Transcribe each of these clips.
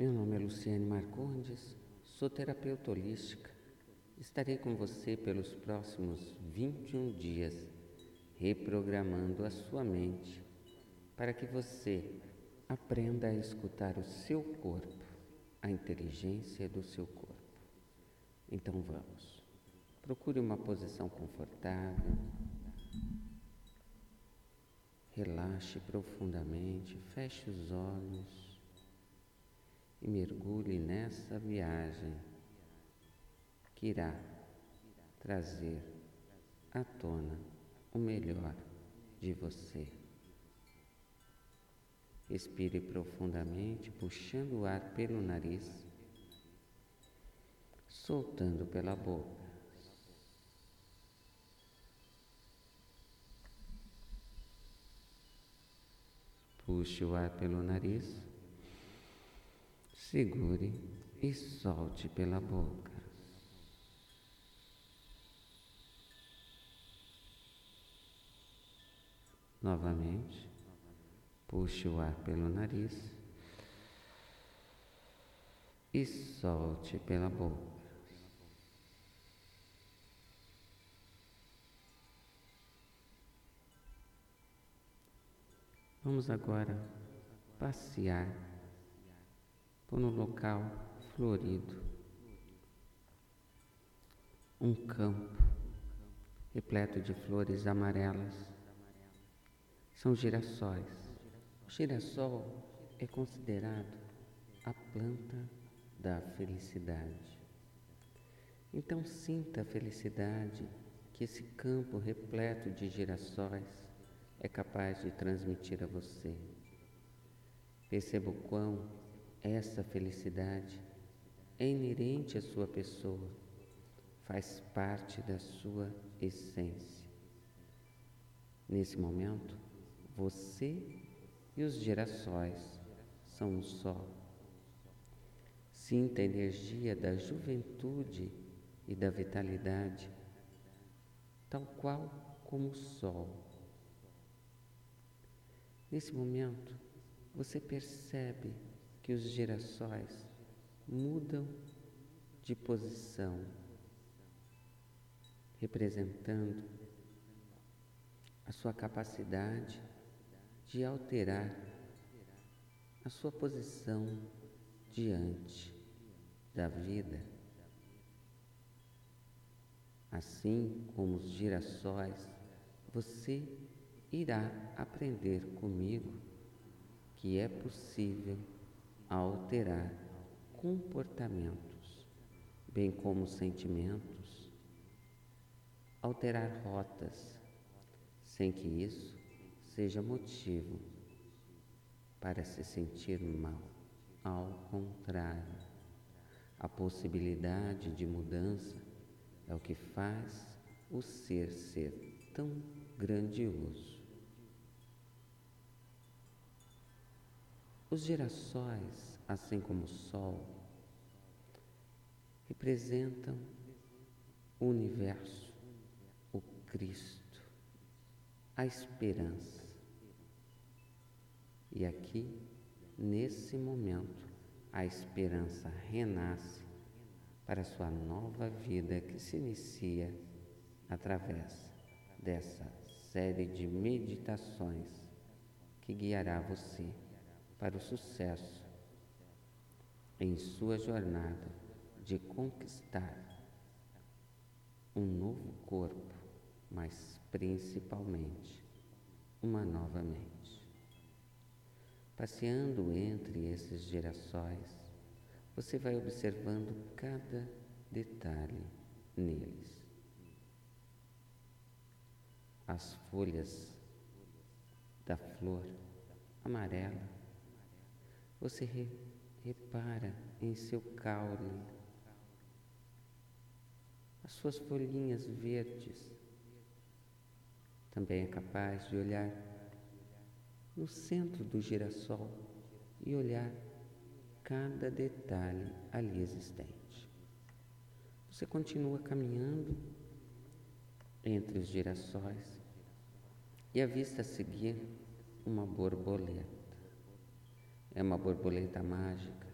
Meu nome é Luciane Marcondes, sou terapeuta holística. Estarei com você pelos próximos 21 dias, reprogramando a sua mente para que você aprenda a escutar o seu corpo, a inteligência do seu corpo. Então vamos. Procure uma posição confortável. Relaxe profundamente, feche os olhos e mergulhe nessa viagem que irá trazer à tona o melhor de você. Expire profundamente, puxando o ar pelo nariz, soltando pela boca. Puxe o ar pelo nariz. Segure e solte pela boca. Novamente, puxe o ar pelo nariz e solte pela boca. Vamos agora passear por um local florido, um campo repleto de flores amarelas. São girassóis. O girassol é considerado a planta da felicidade. Então sinta a felicidade que esse campo repleto de girassóis é capaz de transmitir a você. Perceba o quão essa felicidade é inerente à sua pessoa, faz parte da sua essência. Nesse momento, você e os girassóis são um só. Sinta a energia da juventude e da vitalidade, tal qual como o sol. Nesse momento, você percebe que os girassóis mudam de posição, representando a sua capacidade de alterar a sua posição diante da vida. Assim como os girassóis, você irá aprender comigo que é possível alterar comportamentos, bem como sentimentos, alterar rotas, sem que isso seja motivo para se sentir mal. Ao contrário, a possibilidade de mudança é o que faz o ser ser tão grandioso. Os girassóis, assim como o Sol, representam o universo, o Cristo, a esperança. E aqui, nesse momento, a esperança renasce para sua nova vida que se inicia através dessa série de meditações que guiará você para o sucesso em sua jornada de conquistar um novo corpo, mas principalmente uma nova mente. Passeando entre esses girassóis, você vai observando cada detalhe neles. As folhas da flor amarela você re, repara em seu caule, as suas folhinhas verdes. Também é capaz de olhar no centro do girassol e olhar cada detalhe ali existente. Você continua caminhando entre os girassóis e avista a seguir uma borboleta. É uma borboleta mágica,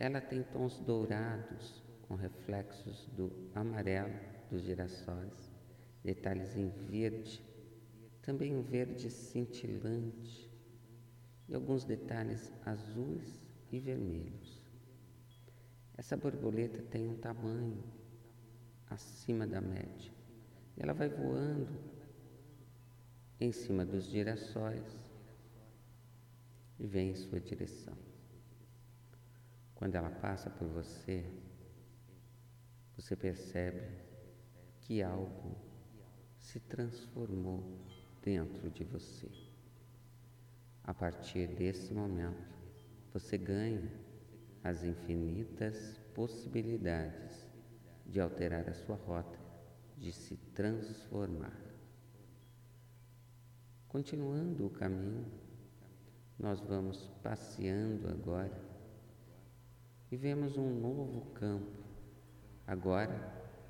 Ela tem tons dourados com reflexos do amarelo dos girassóis, detalhes em verde, também um verde cintilante e alguns detalhes azuis e vermelhos. Essa borboleta tem um tamanho acima da média. Ela vai voando em cima dos girassóis e vem em sua direção. Quando ela passa por você, você percebe que algo se transformou dentro de você. A partir desse momento, você ganha as infinitas possibilidades de alterar a sua rota, de se transformar. Continuando o caminho, nós vamos passeando agora e vemos um novo campo, agora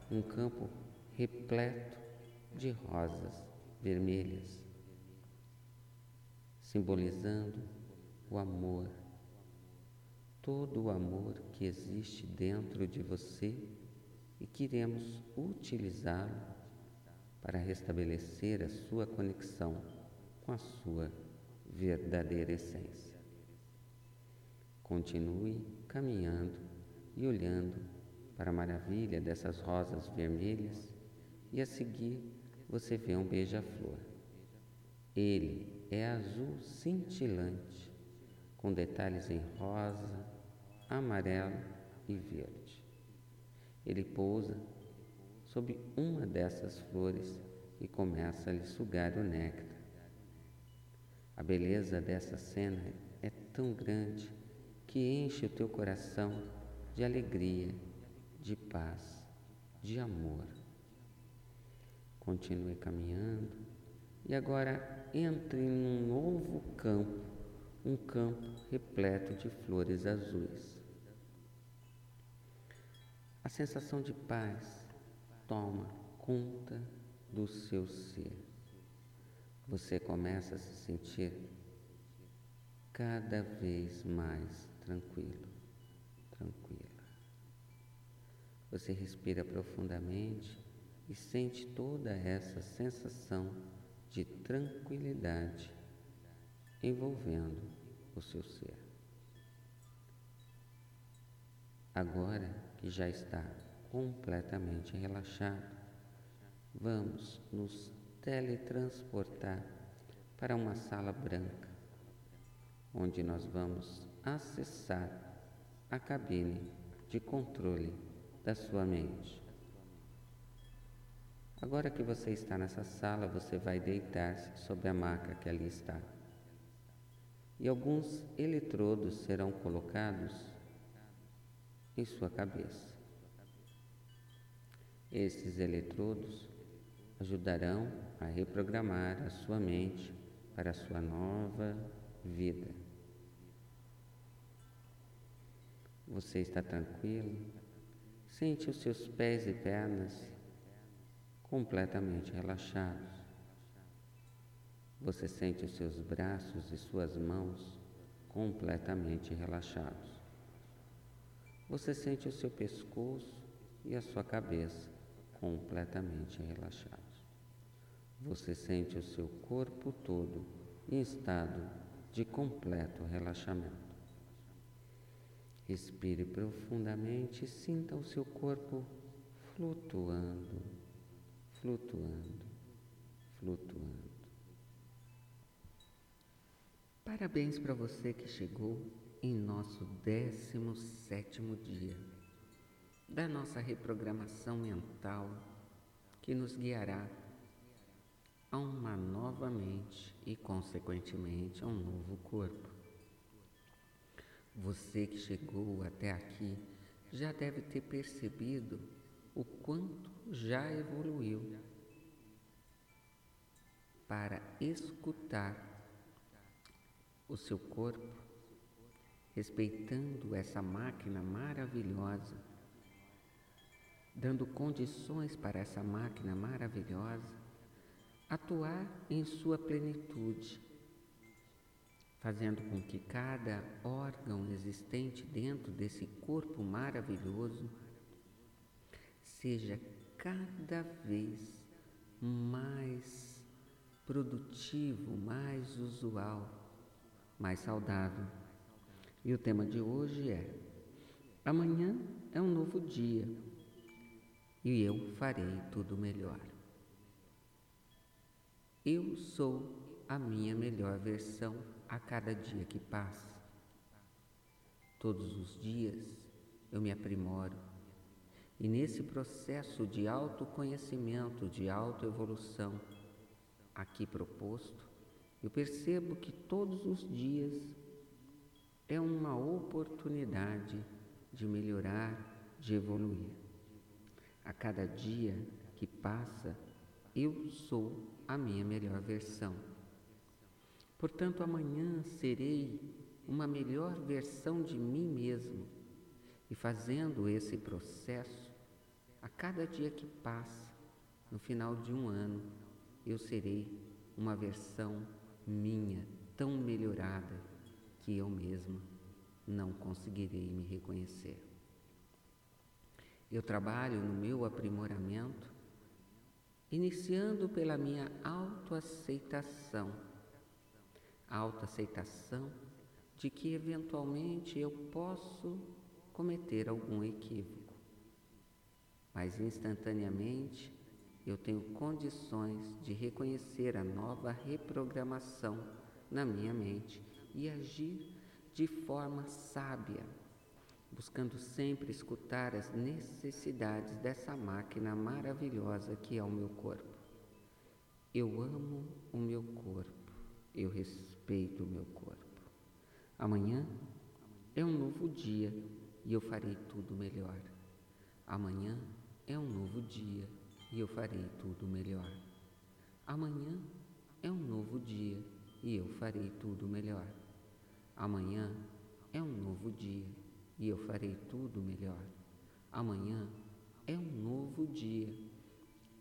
um campo repleto de rosas vermelhas, simbolizando o amor, todo o amor que existe dentro de você e queremos utilizá-lo para restabelecer a sua conexão com a sua verdadeira essência. Continue caminhando e olhando para a maravilha dessas rosas vermelhas e a seguir você vê um beija-flor. Ele é azul cintilante, com detalhes em rosa, amarelo e verde. Ele pousa sob uma dessas flores e começa a lhe sugar o néctar. A beleza dessa cena é tão grande que enche o teu coração de alegria, de paz, de amor. Continue caminhando e agora entre num novo campo, um campo repleto de flores azuis. A sensação de paz toma conta do seu ser você começa a se sentir cada vez mais tranquilo, tranquila. Você respira profundamente e sente toda essa sensação de tranquilidade envolvendo o seu ser. Agora que já está completamente relaxado, vamos nos teletransportar para uma sala branca, onde nós vamos acessar a cabine de controle da sua mente. Agora que você está nessa sala, você vai deitar-se sobre a maca que ali está. E alguns eletrodos serão colocados em sua cabeça. Esses eletrodos ajudarão a reprogramar a sua mente para a sua nova vida. Você está tranquilo? Sente os seus pés e pernas completamente relaxados. Você sente os seus braços e suas mãos completamente relaxados. Você sente o seu pescoço e a sua cabeça completamente relaxados você sente o seu corpo todo em estado de completo relaxamento. Respire profundamente e sinta o seu corpo flutuando, flutuando, flutuando. Parabéns para você que chegou em nosso 17 dia da nossa reprogramação mental que nos guiará a uma nova mente e, consequentemente, a um novo corpo. Você que chegou até aqui já deve ter percebido o quanto já evoluiu para escutar o seu corpo, respeitando essa máquina maravilhosa, dando condições para essa máquina maravilhosa atuar em sua plenitude, fazendo com que cada órgão existente dentro desse corpo maravilhoso seja cada vez mais produtivo, mais usual, mais saudável. E o tema de hoje é: amanhã é um novo dia e eu farei tudo melhor. Eu sou a minha melhor versão a cada dia que passa. Todos os dias eu me aprimoro. E nesse processo de autoconhecimento, de autoevolução aqui proposto, eu percebo que todos os dias é uma oportunidade de melhorar, de evoluir. A cada dia que passa, eu sou a minha melhor versão. Portanto, amanhã serei uma melhor versão de mim mesmo. E fazendo esse processo, a cada dia que passa, no final de um ano, eu serei uma versão minha tão melhorada que eu mesma não conseguirei me reconhecer. Eu trabalho no meu aprimoramento, iniciando pela minha autoaceitação. Autoaceitação de que eventualmente eu posso cometer algum equívoco, mas instantaneamente eu tenho condições de reconhecer a nova reprogramação na minha mente e agir de forma sábia, buscando sempre escutar as necessidades dessa máquina maravilhosa que é o meu corpo. Eu amo o meu corpo eu respeito o meu corpo. Amanhã é um novo dia e eu farei tudo melhor. Amanhã é um novo dia e eu farei tudo melhor. Amanhã é um novo dia e eu farei tudo melhor. Amanhã é um novo dia e eu farei tudo melhor. Amanhã é um novo dia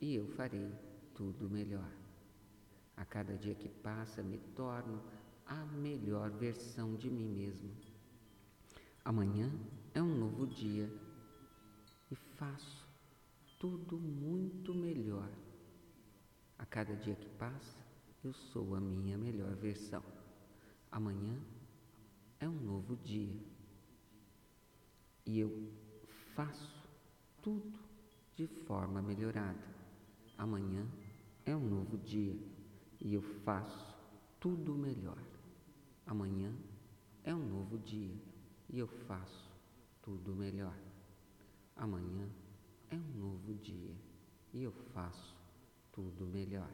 e eu farei tudo melhor. A cada dia que passa, me torno a melhor versão de mim mesmo. Amanhã é um novo dia e faço tudo muito melhor. A cada dia que passa, eu sou a minha melhor versão. Amanhã é um novo dia e eu faço tudo de forma melhorada. Amanhã é um novo dia e eu faço tudo melhor. Amanhã é um novo dia e eu faço tudo melhor. Amanhã é um novo dia e eu faço tudo melhor.